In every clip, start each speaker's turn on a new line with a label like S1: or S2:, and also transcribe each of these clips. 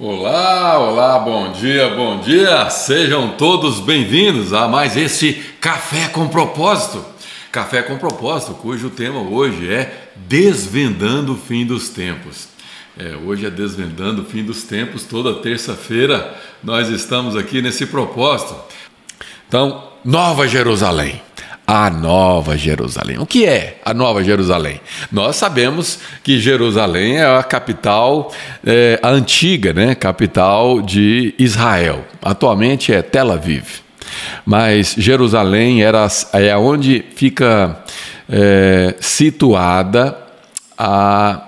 S1: Olá, olá, bom dia, bom dia. Sejam todos bem-vindos a mais este Café com Propósito. Café com Propósito, cujo tema hoje é Desvendando o Fim dos Tempos. É, hoje é Desvendando o Fim dos Tempos, toda terça-feira nós estamos aqui nesse propósito. Então, Nova Jerusalém a Nova Jerusalém. O que é a Nova Jerusalém? Nós sabemos que Jerusalém é a capital, é, a antiga né, capital de Israel. Atualmente é Tel Aviv. Mas Jerusalém era, é onde fica é, situada a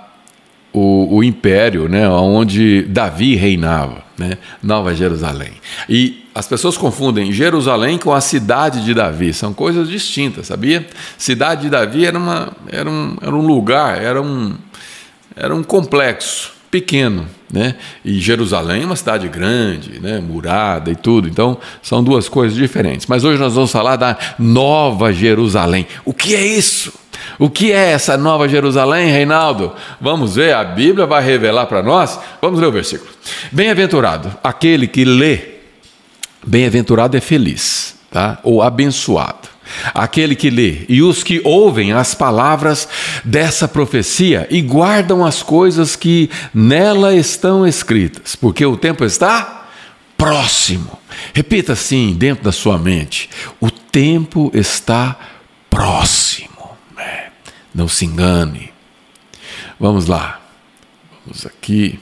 S1: o, o, império, né, onde Davi reinava, né, Nova Jerusalém. E as pessoas confundem Jerusalém com a cidade de Davi, são coisas distintas, sabia? Cidade de Davi era, uma, era, um, era um lugar, era um, era um complexo pequeno, né? E Jerusalém é uma cidade grande, né? Murada e tudo. Então são duas coisas diferentes. Mas hoje nós vamos falar da Nova Jerusalém. O que é isso? O que é essa Nova Jerusalém, Reinaldo? Vamos ver, a Bíblia vai revelar para nós. Vamos ler o versículo. Bem-aventurado aquele que lê, bem-aventurado é feliz, tá? Ou abençoado. Aquele que lê e os que ouvem as palavras dessa profecia e guardam as coisas que nela estão escritas, porque o tempo está próximo. Repita assim dentro da sua mente: o tempo está próximo. Não se engane. Vamos lá. Vamos aqui.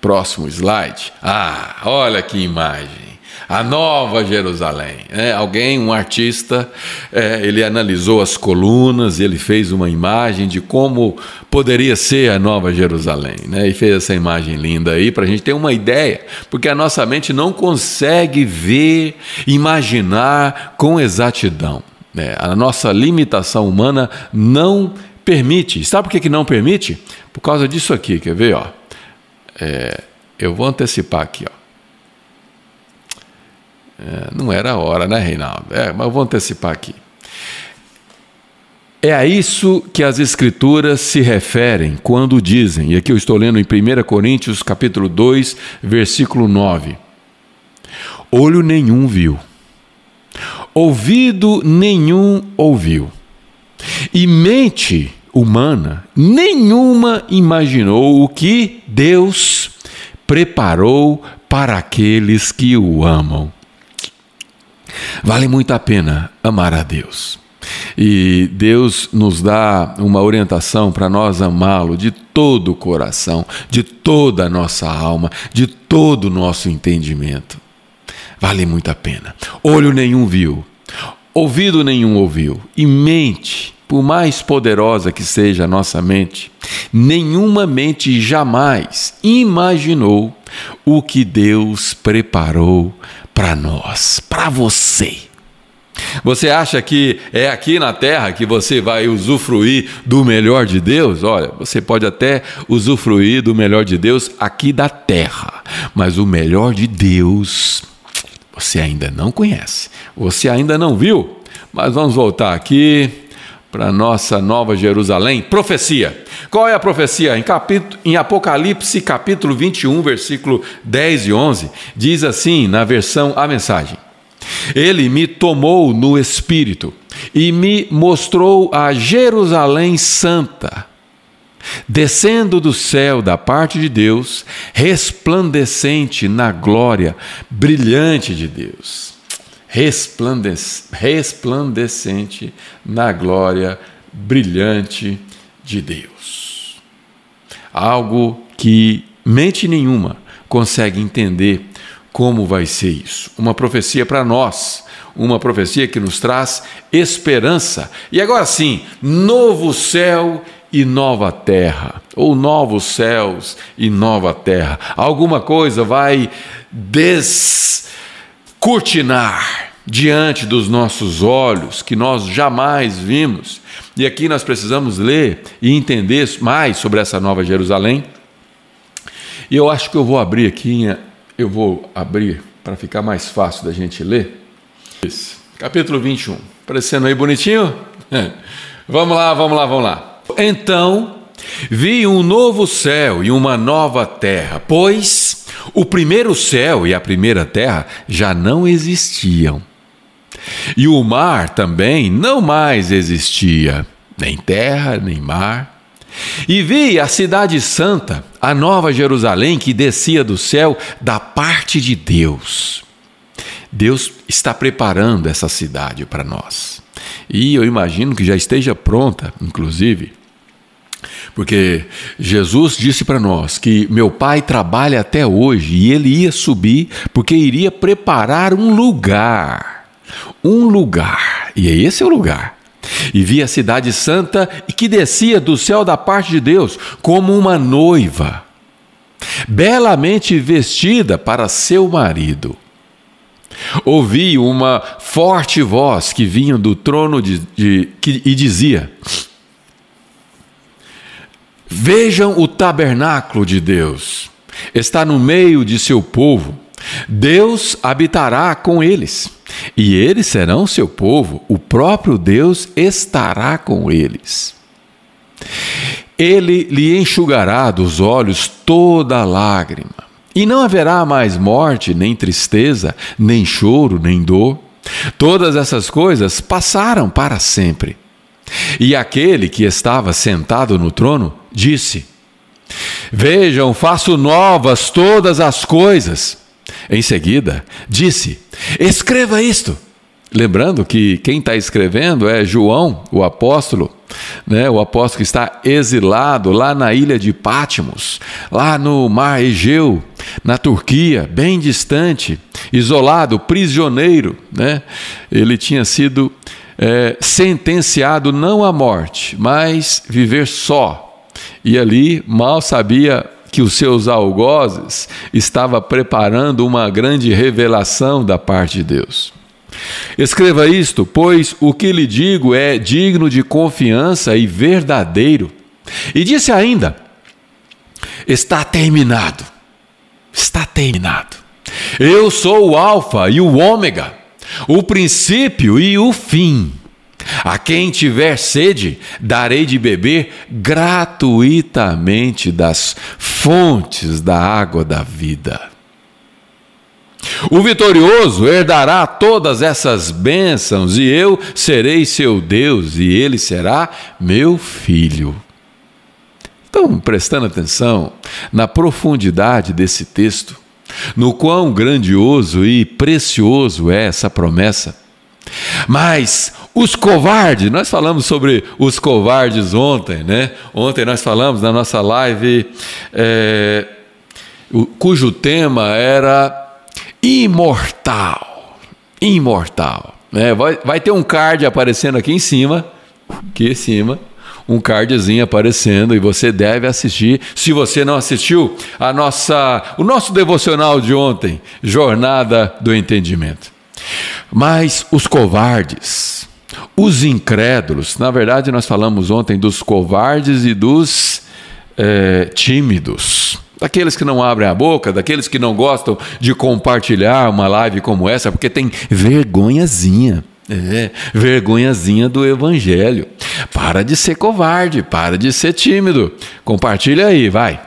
S1: Próximo slide. Ah, olha que imagem. A Nova Jerusalém. É, alguém, um artista, é, ele analisou as colunas, ele fez uma imagem de como poderia ser a Nova Jerusalém, né? E fez essa imagem linda aí para a gente ter uma ideia, porque a nossa mente não consegue ver, imaginar com exatidão. É, a nossa limitação humana não permite. Sabe por que, que não permite? Por causa disso aqui, quer ver? Ó? É, eu vou antecipar aqui. Ó. É, não era a hora, né, Reinaldo? É, mas eu vou antecipar aqui. É a isso que as escrituras se referem quando dizem, e aqui eu estou lendo em 1 Coríntios capítulo 2, versículo 9. Olho nenhum viu ouvido nenhum ouviu, e mente humana nenhuma imaginou o que Deus preparou para aqueles que o amam. Vale muito a pena amar a Deus. E Deus nos dá uma orientação para nós amá-lo de todo o coração, de toda a nossa alma, de todo o nosso entendimento vale muito a pena. Olho nenhum viu, ouvido nenhum ouviu, e mente, por mais poderosa que seja a nossa mente, nenhuma mente jamais imaginou o que Deus preparou para nós, para você. Você acha que é aqui na terra que você vai usufruir do melhor de Deus? Olha, você pode até usufruir do melhor de Deus aqui da terra, mas o melhor de Deus você ainda não conhece, você ainda não viu, mas vamos voltar aqui para nossa Nova Jerusalém. Profecia. Qual é a profecia? Em, capítulo, em Apocalipse, capítulo 21, versículo 10 e 11, diz assim, na versão A Mensagem: Ele me tomou no espírito e me mostrou a Jerusalém Santa descendo do céu da parte de Deus, resplandecente na glória brilhante de Deus. Resplandecente na glória brilhante de Deus. Algo que mente nenhuma consegue entender como vai ser isso. Uma profecia para nós, uma profecia que nos traz esperança. E agora sim, novo céu e nova terra, ou novos céus e nova terra. Alguma coisa vai descortinar diante dos nossos olhos que nós jamais vimos. E aqui nós precisamos ler e entender mais sobre essa nova Jerusalém. E eu acho que eu vou abrir aqui, eu vou abrir para ficar mais fácil da gente ler. Capítulo 21. Aparecendo aí bonitinho? Vamos lá, vamos lá, vamos lá. Então vi um novo céu e uma nova terra, pois O primeiro céu e a primeira terra já não existiam. E o mar também não mais existia, nem terra, nem mar. E vi a cidade santa, a nova Jerusalém que descia do céu da parte de Deus. Deus está preparando essa cidade para nós. E eu imagino que já esteja pronta, inclusive, porque Jesus disse para nós que meu pai trabalha até hoje e ele ia subir porque iria preparar um lugar. Um lugar. E esse é o lugar. E vi a cidade santa que descia do céu da parte de Deus como uma noiva, belamente vestida para seu marido. Ouvi uma forte voz que vinha do trono de, de, que, e dizia: Vejam o tabernáculo de Deus, está no meio de seu povo. Deus habitará com eles, e eles serão seu povo, o próprio Deus estará com eles. Ele lhe enxugará dos olhos toda lágrima, e não haverá mais morte, nem tristeza, nem choro, nem dor. Todas essas coisas passaram para sempre. E aquele que estava sentado no trono disse: Vejam, faço novas todas as coisas. Em seguida, disse: Escreva isto. Lembrando que quem está escrevendo é João, o apóstolo, né? o apóstolo que está exilado lá na ilha de Pátimos, lá no mar Egeu, na Turquia, bem distante, isolado, prisioneiro. Né? Ele tinha sido é, sentenciado não à morte, mas viver só. E ali mal sabia que os seus algozes estava preparando uma grande revelação da parte de Deus. Escreva isto, pois o que lhe digo é digno de confiança e verdadeiro. E disse ainda: Está terminado. Está terminado. Eu sou o Alfa e o Ômega o princípio e o fim. A quem tiver sede, darei de beber gratuitamente das fontes da água da vida. O vitorioso herdará todas essas bênçãos, e eu serei seu Deus, e ele será meu filho. Então, prestando atenção na profundidade desse texto, no quão grandioso e precioso é essa promessa. Mas os covardes, nós falamos sobre os covardes ontem, né? Ontem nós falamos na nossa live, é, cujo tema era imortal. Imortal. Né? Vai, vai ter um card aparecendo aqui em cima, aqui em cima, um cardzinho aparecendo e você deve assistir. Se você não assistiu, a nossa, o nosso devocional de ontem, Jornada do Entendimento. Mas os covardes, os incrédulos, na verdade nós falamos ontem dos covardes e dos é, tímidos daqueles que não abrem a boca, daqueles que não gostam de compartilhar uma live como essa, porque tem vergonhazinha. É, vergonhazinha do evangelho. Para de ser covarde, para de ser tímido. Compartilha aí, vai.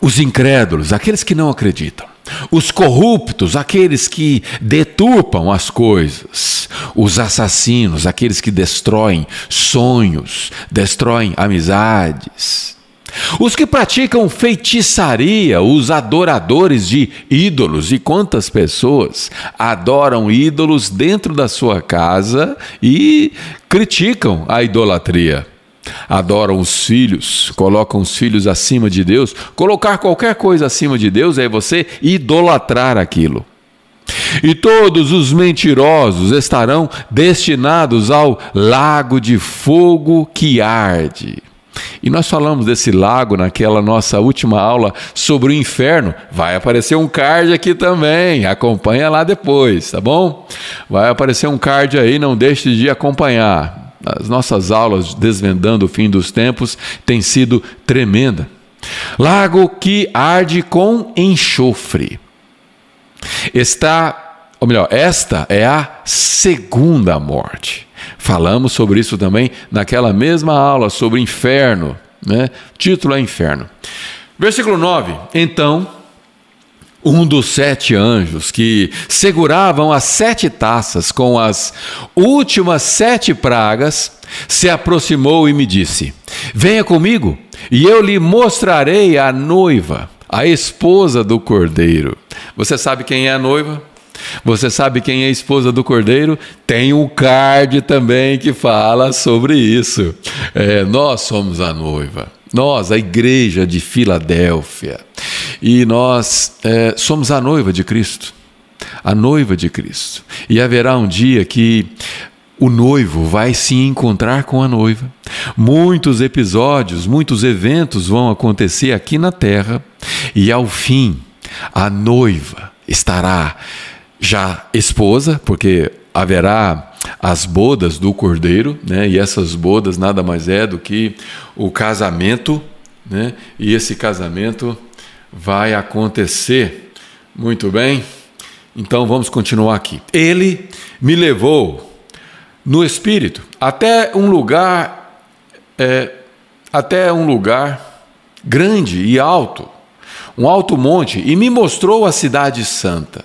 S1: Os incrédulos, aqueles que não acreditam. Os corruptos, aqueles que deturpam as coisas. Os assassinos, aqueles que destroem sonhos, destroem amizades os que praticam feitiçaria, os adoradores de ídolos, e quantas pessoas adoram ídolos dentro da sua casa e criticam a idolatria. Adoram os filhos, colocam os filhos acima de Deus. Colocar qualquer coisa acima de Deus é você idolatrar aquilo. E todos os mentirosos estarão destinados ao lago de fogo que arde. E nós falamos desse lago naquela nossa última aula sobre o inferno. Vai aparecer um card aqui também, acompanha lá depois, tá bom? Vai aparecer um card aí, não deixe de acompanhar. As nossas aulas desvendando o fim dos tempos têm sido tremenda. Lago que arde com enxofre. Está, ou melhor, esta é a segunda morte. Falamos sobre isso também naquela mesma aula sobre inferno, né? título é Inferno. Versículo 9: Então um dos sete anjos que seguravam as sete taças com as últimas sete pragas se aproximou e me disse: Venha comigo, e eu lhe mostrarei a noiva, a esposa do cordeiro. Você sabe quem é a noiva? Você sabe quem é a esposa do cordeiro? Tem um card também que fala sobre isso. É, nós somos a noiva. Nós, a igreja de Filadélfia. E nós é, somos a noiva de Cristo. A noiva de Cristo. E haverá um dia que o noivo vai se encontrar com a noiva. Muitos episódios, muitos eventos vão acontecer aqui na terra e ao fim a noiva estará já esposa, porque haverá as bodas do cordeiro, né? E essas bodas nada mais é do que o casamento, né? E esse casamento vai acontecer. Muito bem. Então vamos continuar aqui. Ele me levou no espírito até um lugar é, até um lugar grande e alto, um alto monte, e me mostrou a cidade santa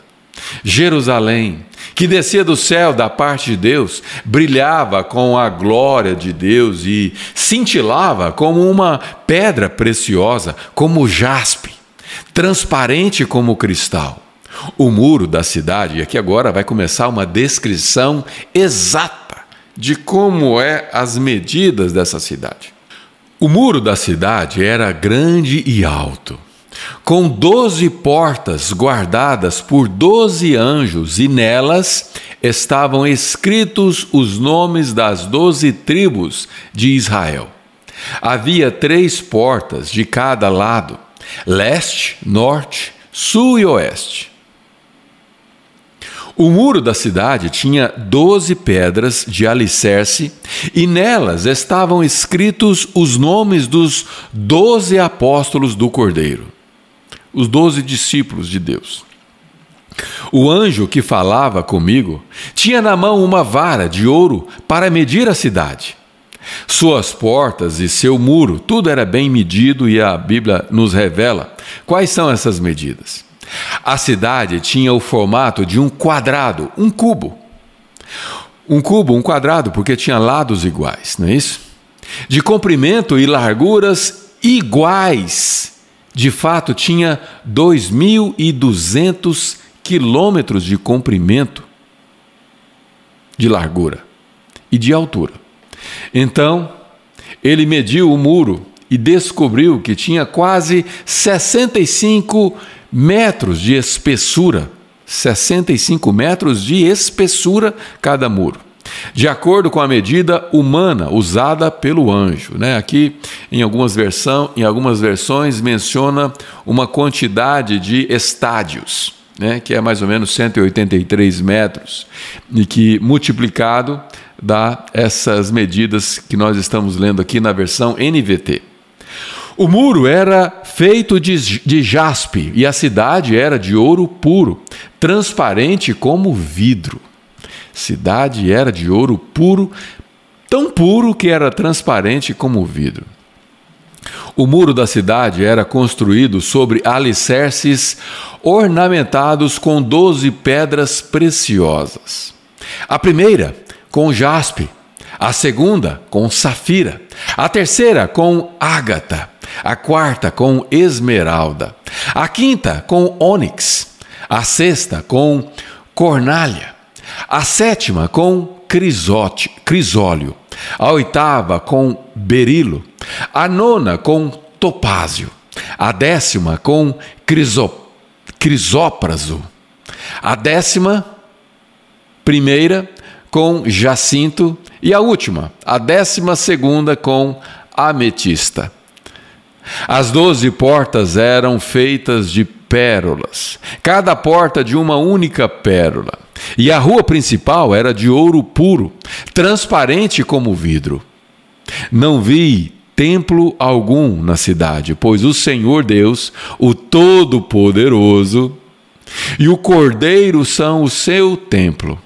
S1: Jerusalém, que descia do céu da parte de Deus, brilhava com a glória de Deus e cintilava como uma pedra preciosa, como jaspe, transparente como cristal. O muro da cidade, e aqui agora vai começar uma descrição exata de como é as medidas dessa cidade. O muro da cidade era grande e alto com doze portas guardadas por doze anjos, e nelas estavam escritos os nomes das doze tribos de Israel. Havia três portas de cada lado: leste, norte, sul e oeste. O muro da cidade tinha doze pedras de alicerce, e nelas estavam escritos os nomes dos doze apóstolos do Cordeiro os doze discípulos de Deus. O anjo que falava comigo tinha na mão uma vara de ouro para medir a cidade. Suas portas e seu muro, tudo era bem medido e a Bíblia nos revela quais são essas medidas. A cidade tinha o formato de um quadrado, um cubo. Um cubo, um quadrado, porque tinha lados iguais, não é isso? De comprimento e larguras iguais de fato tinha 2.200 quilômetros de comprimento, de largura e de altura. Então, ele mediu o muro e descobriu que tinha quase 65 metros de espessura. 65 metros de espessura cada muro de acordo com a medida humana usada pelo anjo. Né? Aqui, em algumas, versão, em algumas versões, menciona uma quantidade de estádios, né? que é mais ou menos 183 metros, e que multiplicado dá essas medidas que nós estamos lendo aqui na versão NVT. O muro era feito de, de jaspe e a cidade era de ouro puro, transparente como vidro. Cidade era de ouro puro, tão puro que era transparente como vidro. O muro da cidade era construído sobre alicerces ornamentados com doze pedras preciosas. A primeira, com jaspe, a segunda, com safira, a terceira, com ágata, a quarta, com esmeralda, a quinta, com ônix, a sexta, com cornalha a sétima com crisote, crisólio, a oitava com berilo, a nona com topázio, a décima com criso, crisópraso, a décima primeira com jacinto e a última, a décima segunda com ametista. As doze portas eram feitas de pérolas, cada porta de uma única pérola. E a rua principal era de ouro puro, transparente como vidro. Não vi templo algum na cidade, pois o Senhor Deus, o Todo-Poderoso, e o Cordeiro são o seu templo.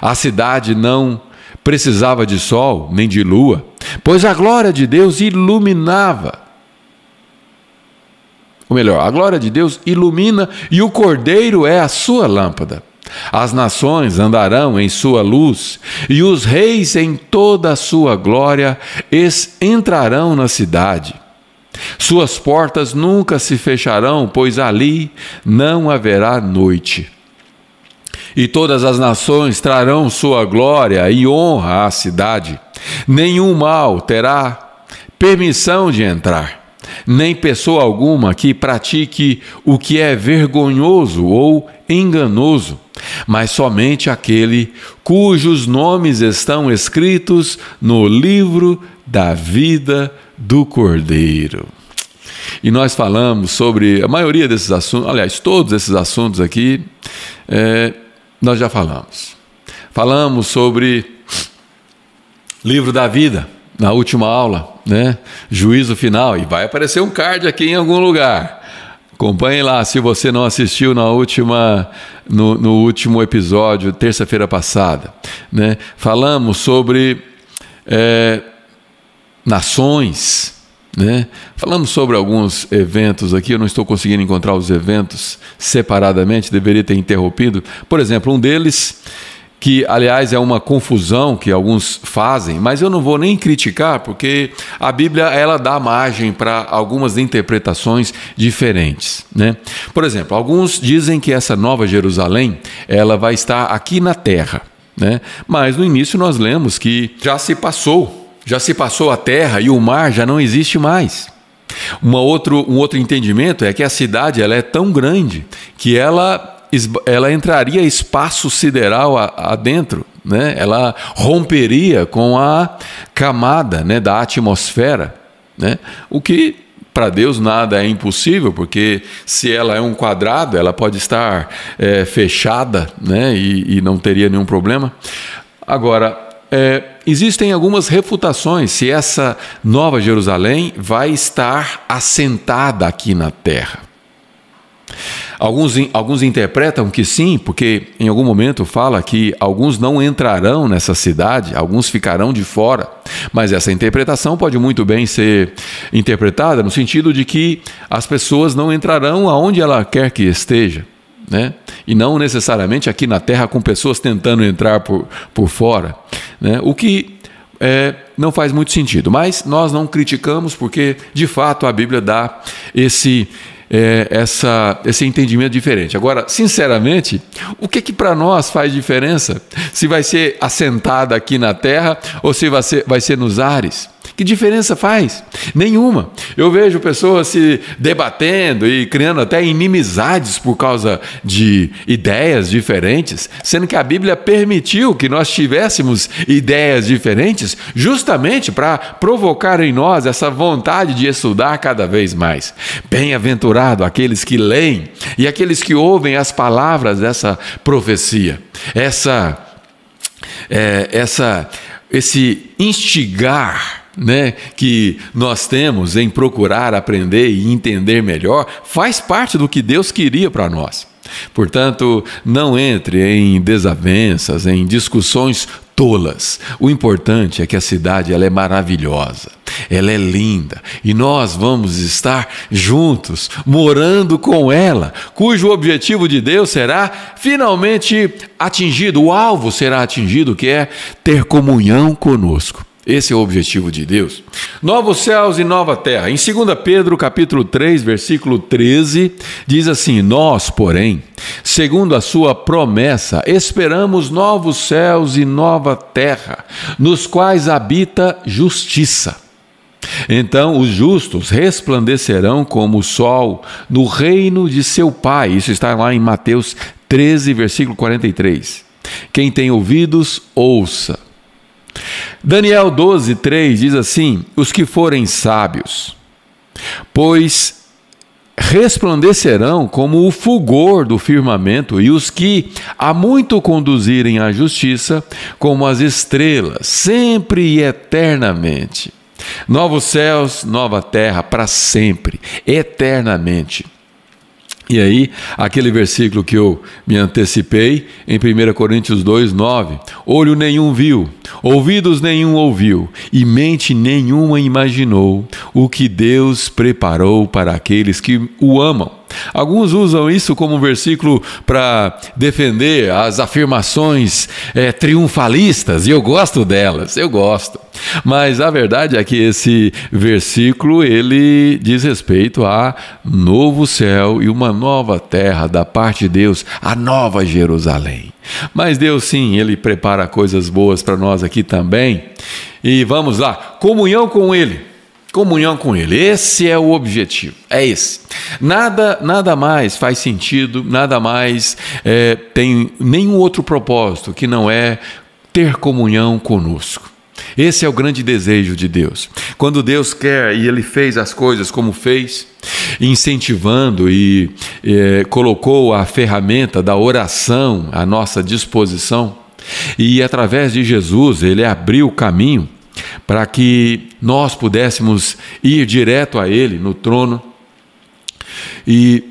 S1: A cidade não precisava de sol nem de lua, pois a glória de Deus iluminava ou melhor, a glória de Deus ilumina e o cordeiro é a sua lâmpada. As nações andarão em sua luz, e os reis em toda a sua glória entrarão na cidade. Suas portas nunca se fecharão, pois ali não haverá noite. E todas as nações trarão sua glória e honra à cidade. Nenhum mal terá permissão de entrar nem pessoa alguma que pratique o que é vergonhoso ou enganoso, mas somente aquele cujos nomes estão escritos no livro da vida do Cordeiro. E nós falamos sobre a maioria desses assuntos, aliás, todos esses assuntos aqui, é, nós já falamos. Falamos sobre livro da vida na última aula, né? Juízo final. E vai aparecer um card aqui em algum lugar. Acompanhe lá se você não assistiu na última, no, no último episódio, terça-feira passada. Né? Falamos sobre é, nações. Né? Falamos sobre alguns eventos aqui, eu não estou conseguindo encontrar os eventos separadamente, deveria ter interrompido. Por exemplo, um deles que aliás é uma confusão que alguns fazem, mas eu não vou nem criticar porque a Bíblia ela dá margem para algumas interpretações diferentes, né? Por exemplo, alguns dizem que essa nova Jerusalém ela vai estar aqui na Terra, né? Mas no início nós lemos que já se passou, já se passou a Terra e o mar já não existe mais. Uma outro, um outro entendimento é que a cidade ela é tão grande que ela ela entraria espaço sideral adentro, né? ela romperia com a camada né, da atmosfera, né? o que para Deus nada é impossível, porque se ela é um quadrado, ela pode estar é, fechada né? E, e, não teria nenhum problema. Agora, é, existem algumas refutações se essa nova Jerusalém vai estar assentada aqui na terra. Alguns, alguns interpretam que sim, porque em algum momento fala que alguns não entrarão nessa cidade, alguns ficarão de fora. Mas essa interpretação pode muito bem ser interpretada no sentido de que as pessoas não entrarão aonde ela quer que esteja. Né? E não necessariamente aqui na Terra com pessoas tentando entrar por, por fora. Né? O que é, não faz muito sentido. Mas nós não criticamos porque, de fato, a Bíblia dá esse é, essa, esse entendimento diferente. Agora, sinceramente, o que, que para nós faz diferença? Se vai ser assentada aqui na terra ou se vai ser, vai ser nos ares? Que diferença faz? Nenhuma. Eu vejo pessoas se debatendo e criando até inimizades por causa de ideias diferentes, sendo que a Bíblia permitiu que nós tivéssemos ideias diferentes justamente para provocar em nós essa vontade de estudar cada vez mais. Bem-aventurado aqueles que leem e aqueles que ouvem as palavras dessa profecia. Essa é, essa esse instigar né, que nós temos em procurar aprender e entender melhor faz parte do que Deus queria para nós. Portanto, não entre em desavenças, em discussões tolas. O importante é que a cidade ela é maravilhosa, ela é linda e nós vamos estar juntos, morando com ela, cujo objetivo de Deus será finalmente atingido, o alvo será atingido, que é ter comunhão conosco. Esse é o objetivo de Deus. Novos céus e nova terra. Em 2 Pedro, capítulo 3, versículo 13, diz assim: Nós, porém, segundo a sua promessa, esperamos novos céus e nova terra, nos quais habita justiça. Então os justos resplandecerão como o sol no reino de seu Pai. Isso está lá em Mateus 13, versículo 43. Quem tem ouvidos, ouça. Daniel 12, 3 diz assim: Os que forem sábios, pois resplandecerão como o fulgor do firmamento, e os que a muito conduzirem à justiça, como as estrelas, sempre e eternamente. Novos céus, nova terra, para sempre, eternamente. E aí, aquele versículo que eu me antecipei, em 1 Coríntios 2, 9: Olho nenhum viu, ouvidos nenhum ouviu, e mente nenhuma imaginou o que Deus preparou para aqueles que o amam. Alguns usam isso como um versículo para defender as afirmações é, triunfalistas, e eu gosto delas, eu gosto. Mas a verdade é que esse versículo ele diz respeito a novo céu e uma nova terra da parte de Deus, a nova Jerusalém. Mas Deus sim, ele prepara coisas boas para nós aqui também. E vamos lá, comunhão com ele comunhão com Ele. Esse é o objetivo, é esse. Nada, nada mais faz sentido, nada mais é, tem nenhum outro propósito que não é ter comunhão conosco. Esse é o grande desejo de Deus. Quando Deus quer e Ele fez as coisas como fez, incentivando e é, colocou a ferramenta da oração à nossa disposição, e através de Jesus Ele abriu o caminho para que nós pudéssemos ir direto a Ele no trono. E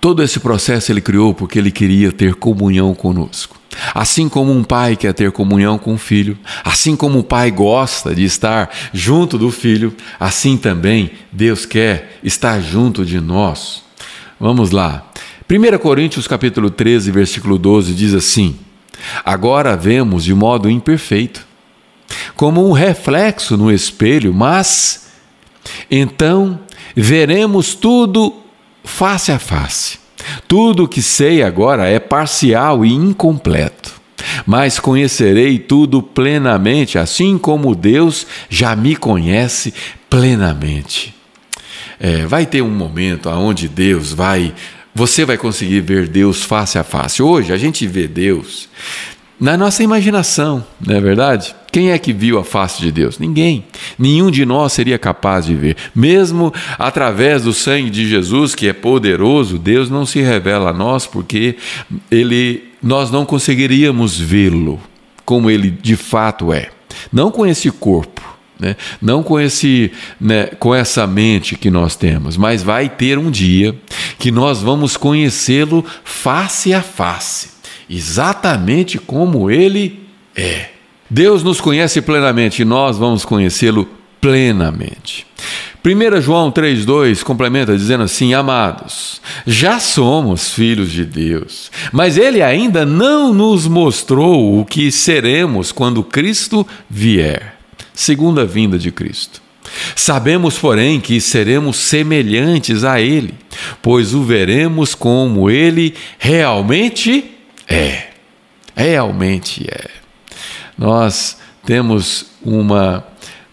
S1: todo esse processo Ele criou porque Ele queria ter comunhão conosco. Assim como um pai quer ter comunhão com o filho, assim como o pai gosta de estar junto do filho, assim também Deus quer estar junto de nós. Vamos lá. 1 Coríntios capítulo 13, versículo 12 diz assim: Agora vemos de modo imperfeito, como um reflexo no espelho, mas então veremos tudo face a face. Tudo o que sei agora é parcial e incompleto, mas conhecerei tudo plenamente, assim como Deus já me conhece plenamente. É, vai ter um momento onde Deus vai, você vai conseguir ver Deus face a face. Hoje a gente vê Deus na nossa imaginação, não é verdade? Quem é que viu a face de Deus? Ninguém. Nenhum de nós seria capaz de ver. Mesmo através do sangue de Jesus, que é poderoso, Deus não se revela a nós porque ele, nós não conseguiríamos vê-lo como ele de fato é. Não com esse corpo, né? não com, esse, né, com essa mente que nós temos, mas vai ter um dia que nós vamos conhecê-lo face a face exatamente como Ele é. Deus nos conhece plenamente e nós vamos conhecê-lo plenamente. 1 João 3,2 complementa dizendo assim: Amados, já somos filhos de Deus, mas Ele ainda não nos mostrou o que seremos quando Cristo vier segunda vinda de Cristo. Sabemos, porém, que seremos semelhantes a Ele, pois o veremos como Ele realmente é, realmente é. Nós temos uma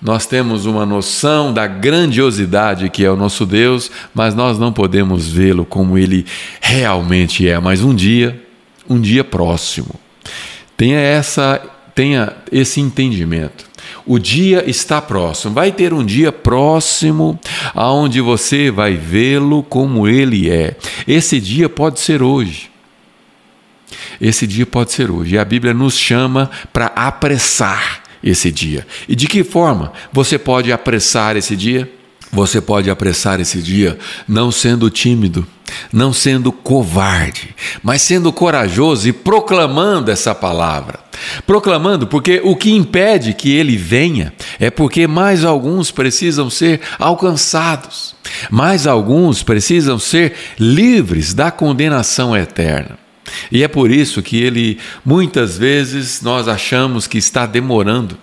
S1: nós temos uma noção da grandiosidade que é o nosso Deus, mas nós não podemos vê-lo como ele realmente é. Mas um dia, um dia próximo, tenha essa, tenha esse entendimento. O dia está próximo. Vai ter um dia próximo aonde você vai vê-lo como ele é. Esse dia pode ser hoje. Esse dia pode ser hoje. E a Bíblia nos chama para apressar esse dia. E de que forma você pode apressar esse dia? Você pode apressar esse dia não sendo tímido, não sendo covarde, mas sendo corajoso e proclamando essa palavra. Proclamando, porque o que impede que ele venha é porque mais alguns precisam ser alcançados, mais alguns precisam ser livres da condenação eterna. E é por isso que ele, muitas vezes, nós achamos que está demorando.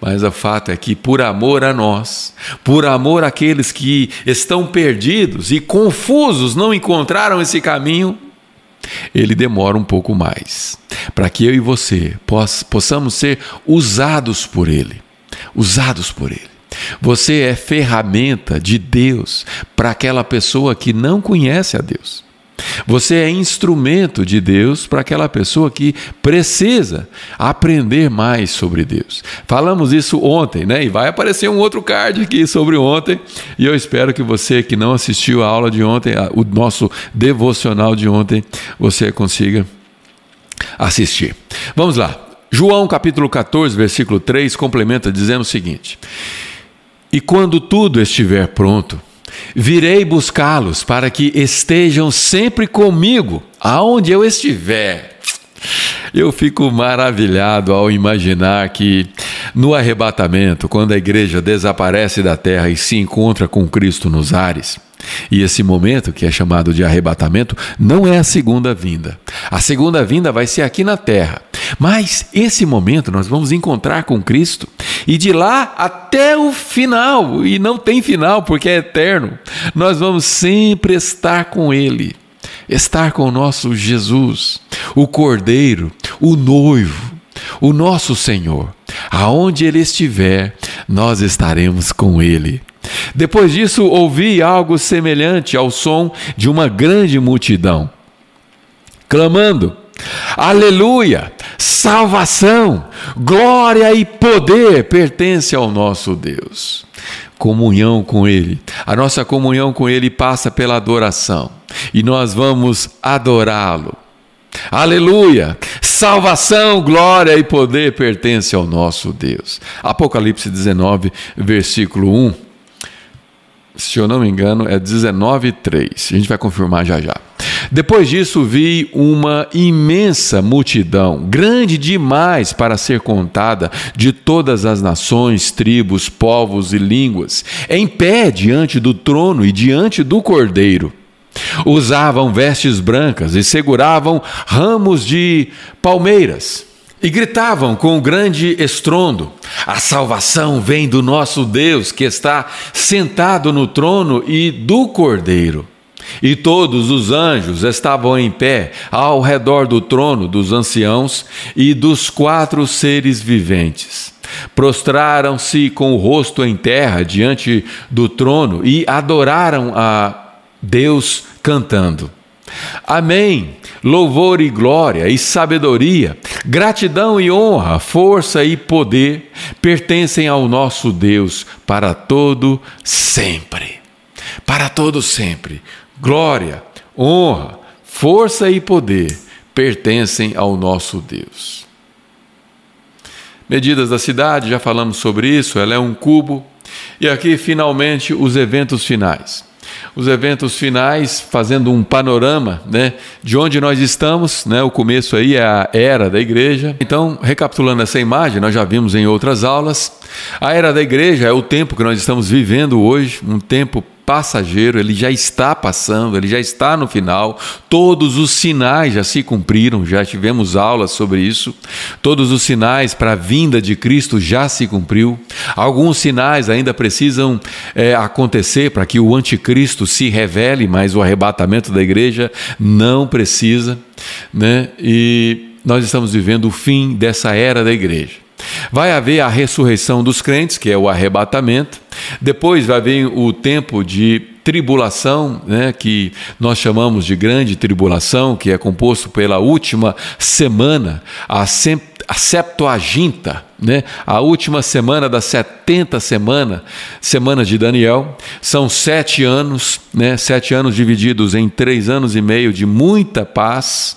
S1: Mas o fato é que, por amor a nós, por amor àqueles que estão perdidos e confusos, não encontraram esse caminho, ele demora um pouco mais, para que eu e você possamos ser usados por ele. Usados por ele. Você é ferramenta de Deus para aquela pessoa que não conhece a Deus. Você é instrumento de Deus para aquela pessoa que precisa aprender mais sobre Deus. Falamos isso ontem, né? E vai aparecer um outro card aqui sobre ontem. E eu espero que você que não assistiu a aula de ontem, o nosso devocional de ontem, você consiga assistir. Vamos lá. João capítulo 14, versículo 3 complementa dizendo o seguinte: E quando tudo estiver pronto, Virei buscá-los para que estejam sempre comigo, aonde eu estiver. Eu fico maravilhado ao imaginar que no arrebatamento, quando a igreja desaparece da terra e se encontra com Cristo nos ares, e esse momento, que é chamado de arrebatamento, não é a segunda vinda. A segunda vinda vai ser aqui na terra. Mas esse momento nós vamos encontrar com Cristo e de lá até o final, e não tem final porque é eterno, nós vamos sempre estar com Ele, estar com o nosso Jesus, o Cordeiro, o noivo, o nosso Senhor. Aonde Ele estiver, nós estaremos com Ele. Depois disso, ouvi algo semelhante ao som de uma grande multidão, clamando: Aleluia! Salvação, glória e poder pertence ao nosso Deus. Comunhão com Ele. A nossa comunhão com Ele passa pela adoração e nós vamos adorá-lo. Aleluia! Salvação, glória e poder pertence ao nosso Deus. Apocalipse 19, versículo 1 se eu não me engano, é 19,3. A gente vai confirmar já já. Depois disso, vi uma imensa multidão, grande demais para ser contada, de todas as nações, tribos, povos e línguas, em pé diante do trono e diante do cordeiro. Usavam vestes brancas e seguravam ramos de palmeiras e gritavam com grande estrondo: A salvação vem do nosso Deus que está sentado no trono e do Cordeiro. E todos os anjos estavam em pé ao redor do trono dos anciãos e dos quatro seres viventes. Prostraram-se com o rosto em terra diante do trono e adoraram a Deus cantando: Amém louvor e glória e sabedoria, gratidão e honra, força e poder pertencem ao nosso Deus para todo sempre. Para todo sempre. Glória, honra, força e poder pertencem ao nosso Deus. Medidas da cidade, já falamos sobre isso, ela é um cubo. E aqui, finalmente, os eventos finais os eventos finais, fazendo um panorama né, de onde nós estamos. Né, o começo aí é a era da igreja. Então, recapitulando essa imagem, nós já vimos em outras aulas. A era da igreja é o tempo que nós estamos vivendo hoje, um tempo passageiro, ele já está passando, ele já está no final. Todos os sinais já se cumpriram, já tivemos aulas sobre isso. Todos os sinais para a vinda de Cristo já se cumpriu. Alguns sinais ainda precisam é, acontecer para que o anticristo se revele, mas o arrebatamento da igreja não precisa, né? E nós estamos vivendo o fim dessa era da igreja. Vai haver a ressurreição dos crentes, que é o arrebatamento. Depois vai vir o tempo de tribulação, né, que nós chamamos de grande tribulação, que é composto pela última semana, a, a Septuaginta, né? A última semana das 70 semana, semanas de Daniel, são sete anos, né? Sete anos divididos em três anos e meio de muita paz.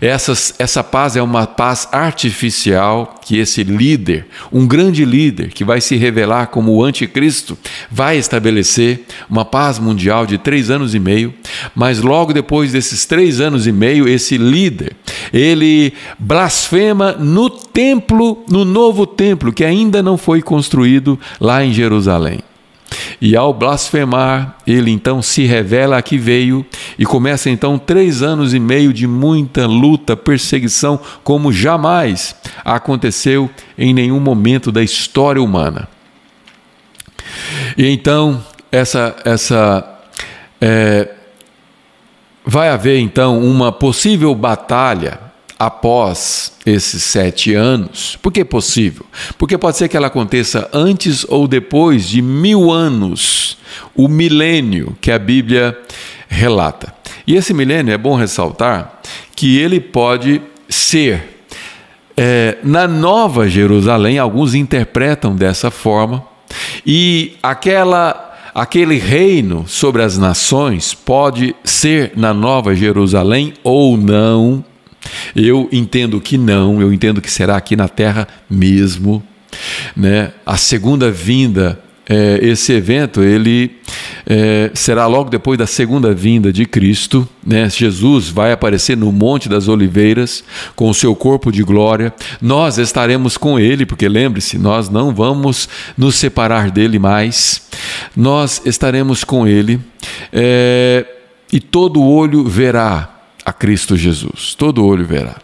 S1: Essas, essa paz é uma paz artificial que esse líder, um grande líder que vai se revelar como o anticristo, vai estabelecer uma paz mundial de três anos e meio. Mas logo depois desses três anos e meio, esse líder ele blasfema no templo, no novo templo que ainda não foi construído lá em Jerusalém. E ao blasfemar, ele então se revela que veio e começa então três anos e meio de muita luta, perseguição, como jamais aconteceu em nenhum momento da história humana. E então, essa, essa é, vai haver então uma possível batalha após esses sete anos. Por que possível? Porque pode ser que ela aconteça antes ou depois de mil anos, o milênio que a Bíblia relata. E esse milênio é bom ressaltar que ele pode ser é, na Nova Jerusalém, alguns interpretam dessa forma, e aquela aquele reino sobre as nações pode ser na Nova Jerusalém ou não. Eu entendo que não, eu entendo que será aqui na terra mesmo. Né? A segunda vinda é, esse evento ele é, será logo depois da segunda vinda de Cristo. Né? Jesus vai aparecer no Monte das Oliveiras com o seu corpo de glória. Nós estaremos com ele, porque lembre-se, nós não vamos nos separar dele mais. Nós estaremos com ele é, e todo olho verá a Cristo Jesus. Todo olho verá.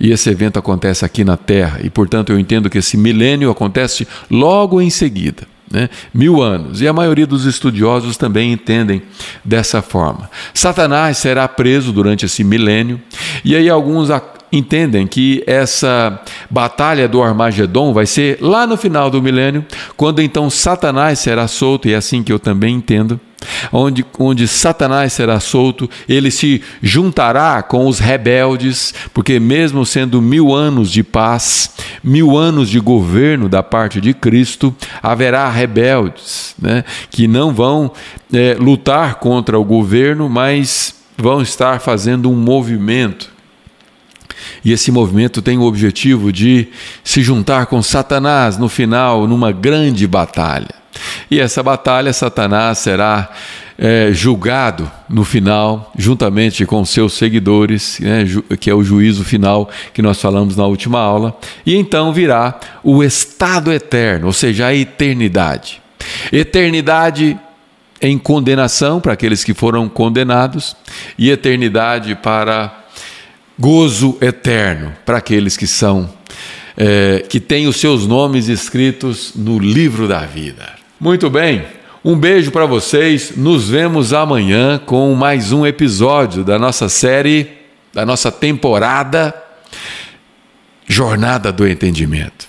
S1: E esse evento acontece aqui na Terra, e portanto eu entendo que esse milênio acontece logo em seguida né? mil anos. E a maioria dos estudiosos também entendem dessa forma. Satanás será preso durante esse milênio, e aí alguns entendem que essa batalha do Armagedon vai ser lá no final do milênio, quando então Satanás será solto, e é assim que eu também entendo onde, onde Satanás será solto, ele se juntará com os rebeldes, porque, mesmo sendo mil anos de paz, mil anos de governo da parte de Cristo, haverá rebeldes né, que não vão é, lutar contra o governo, mas vão estar fazendo um movimento. E esse movimento tem o objetivo de se juntar com Satanás no final, numa grande batalha. E essa batalha, Satanás será é, julgado no final, juntamente com seus seguidores, né, que é o juízo final que nós falamos na última aula, e então virá o estado eterno, ou seja, a eternidade. Eternidade em condenação para aqueles que foram condenados, e eternidade para gozo eterno para aqueles que são é, que têm os seus nomes escritos no livro da vida. Muito bem, um beijo para vocês. Nos vemos amanhã com mais um episódio da nossa série, da nossa temporada Jornada do Entendimento.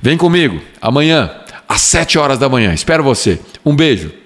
S1: Vem comigo amanhã às sete horas da manhã. Espero você. Um beijo.